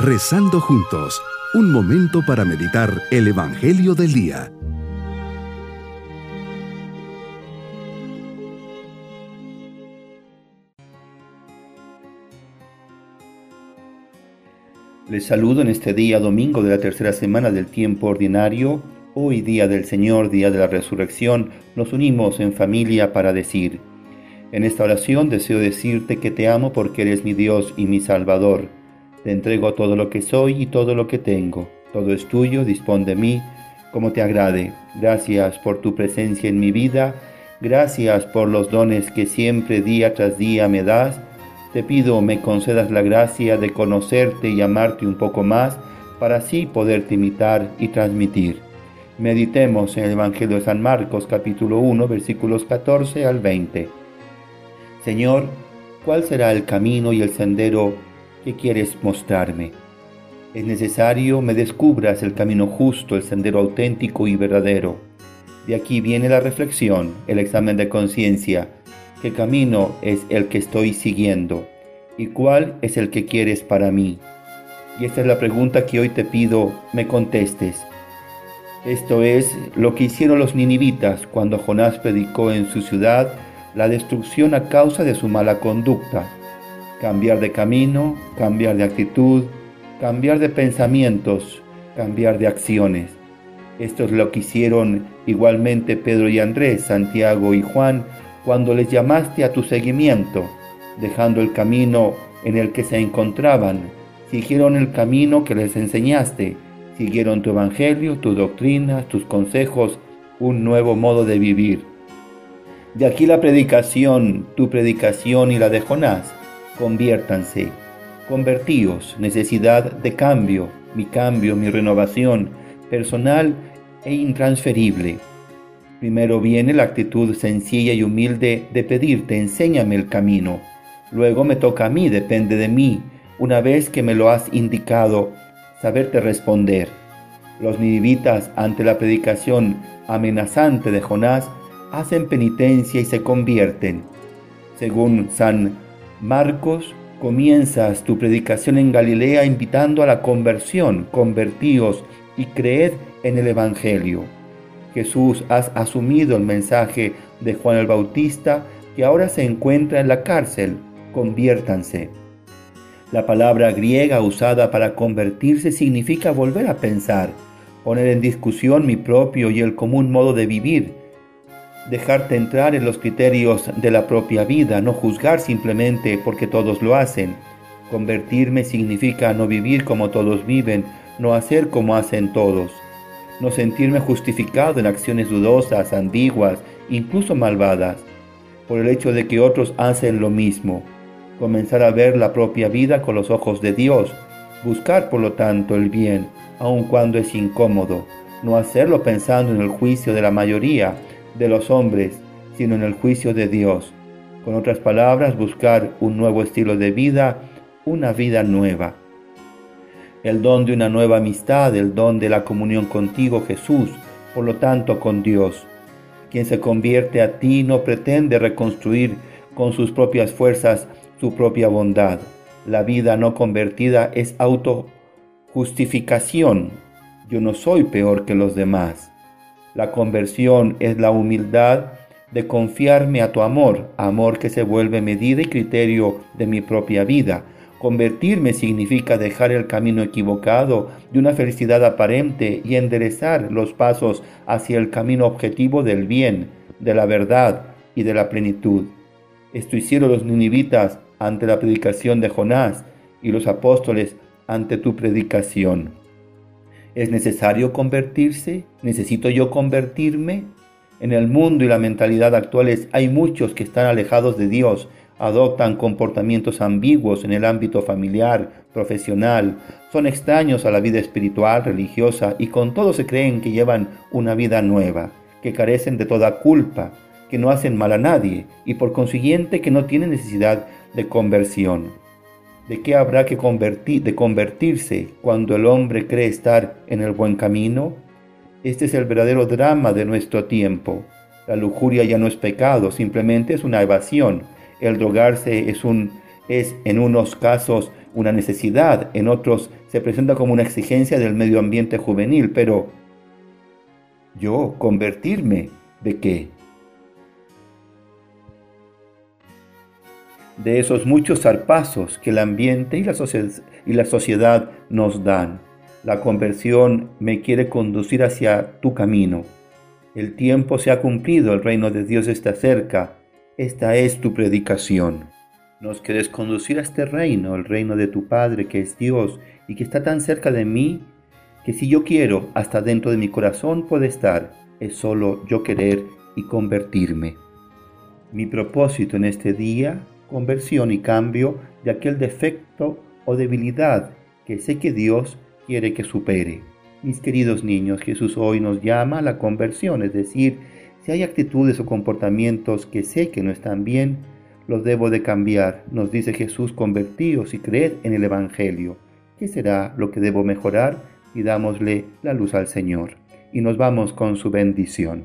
Rezando juntos, un momento para meditar el Evangelio del Día. Les saludo en este día domingo de la tercera semana del tiempo ordinario. Hoy día del Señor, día de la resurrección, nos unimos en familia para decir, en esta oración deseo decirte que te amo porque eres mi Dios y mi Salvador. Te entrego todo lo que soy y todo lo que tengo. Todo es tuyo, dispón de mí como te agrade. Gracias por tu presencia en mi vida. Gracias por los dones que siempre día tras día me das. Te pido me concedas la gracia de conocerte y amarte un poco más para así poderte imitar y transmitir. Meditemos en el Evangelio de San Marcos capítulo 1 versículos 14 al 20. Señor, ¿cuál será el camino y el sendero que quieres mostrarme? Es necesario me descubras el camino justo, el sendero auténtico y verdadero. De aquí viene la reflexión, el examen de conciencia. ¿Qué camino es el que estoy siguiendo? ¿Y cuál es el que quieres para mí? Y esta es la pregunta que hoy te pido me contestes. Esto es lo que hicieron los ninivitas cuando Jonás predicó en su ciudad la destrucción a causa de su mala conducta. Cambiar de camino, cambiar de actitud, cambiar de pensamientos, cambiar de acciones. Esto es lo que hicieron igualmente Pedro y Andrés, Santiago y Juan cuando les llamaste a tu seguimiento, dejando el camino en el que se encontraban, siguieron el camino que les enseñaste, siguieron tu evangelio, tus doctrinas, tus consejos, un nuevo modo de vivir. De aquí la predicación, tu predicación y la de Jonás. Conviértanse, convertíos, necesidad de cambio, mi cambio, mi renovación, personal e intransferible. Primero viene la actitud sencilla y humilde de pedirte, enséñame el camino. Luego me toca a mí, depende de mí, una vez que me lo has indicado, saberte responder. Los ninivitas, ante la predicación amenazante de Jonás, hacen penitencia y se convierten. Según San Marcos, comienzas tu predicación en Galilea invitando a la conversión, convertíos y creed en el Evangelio. Jesús, has asumido el mensaje de Juan el Bautista que ahora se encuentra en la cárcel, conviértanse. La palabra griega usada para convertirse significa volver a pensar, poner en discusión mi propio y el común modo de vivir, dejarte entrar en los criterios de la propia vida, no juzgar simplemente porque todos lo hacen. Convertirme significa no vivir como todos viven, no hacer como hacen todos, no sentirme justificado en acciones dudosas, ambiguas, incluso malvadas, por el hecho de que otros hacen lo mismo. Comenzar a ver la propia vida con los ojos de Dios, buscar por lo tanto el bien, aun cuando es incómodo, no hacerlo pensando en el juicio de la mayoría, de los hombres, sino en el juicio de Dios. Con otras palabras, buscar un nuevo estilo de vida, una vida nueva. El don de una nueva amistad, el don de la comunión contigo, Jesús, por lo tanto con Dios. Quien se convierte a ti no pretende reconstruir con sus propias fuerzas su propia bondad. La vida no convertida es autojustificación. Yo no soy peor que los demás. La conversión es la humildad de confiarme a tu amor, amor que se vuelve medida y criterio de mi propia vida. Convertirme significa dejar el camino equivocado de una felicidad aparente y enderezar los pasos hacia el camino objetivo del bien, de la verdad y de la plenitud. Esto hicieron los ninivitas ante la predicación de Jonás y los apóstoles ante tu predicación. ¿Es necesario convertirse? ¿Necesito yo convertirme? En el mundo y la mentalidad actuales hay muchos que están alejados de Dios, adoptan comportamientos ambiguos en el ámbito familiar, profesional, son extraños a la vida espiritual, religiosa y con todo se creen que llevan una vida nueva, que carecen de toda culpa, que no hacen mal a nadie y por consiguiente que no tienen necesidad de conversión. ¿De qué habrá que convertirse cuando el hombre cree estar en el buen camino? Este es el verdadero drama de nuestro tiempo. La lujuria ya no es pecado, simplemente es una evasión. El drogarse es, un, es en unos casos una necesidad, en otros se presenta como una exigencia del medio ambiente juvenil, pero yo convertirme de qué? De esos muchos zarpazos que el ambiente y la, y la sociedad nos dan. La conversión me quiere conducir hacia tu camino. El tiempo se ha cumplido, el reino de Dios está cerca. Esta es tu predicación. Nos quieres conducir a este reino, el reino de tu Padre, que es Dios y que está tan cerca de mí, que si yo quiero, hasta dentro de mi corazón puede estar. Es solo yo querer y convertirme. Mi propósito en este día, conversión y cambio de aquel defecto o debilidad que sé que Dios quiere que supere. Mis queridos niños, Jesús hoy nos llama a la conversión, es decir, si hay actitudes o comportamientos que sé que no están bien, los debo de cambiar. Nos dice Jesús, convertíos y creed en el Evangelio. ¿Qué será lo que debo mejorar? Y dámosle la luz al Señor. Y nos vamos con su bendición.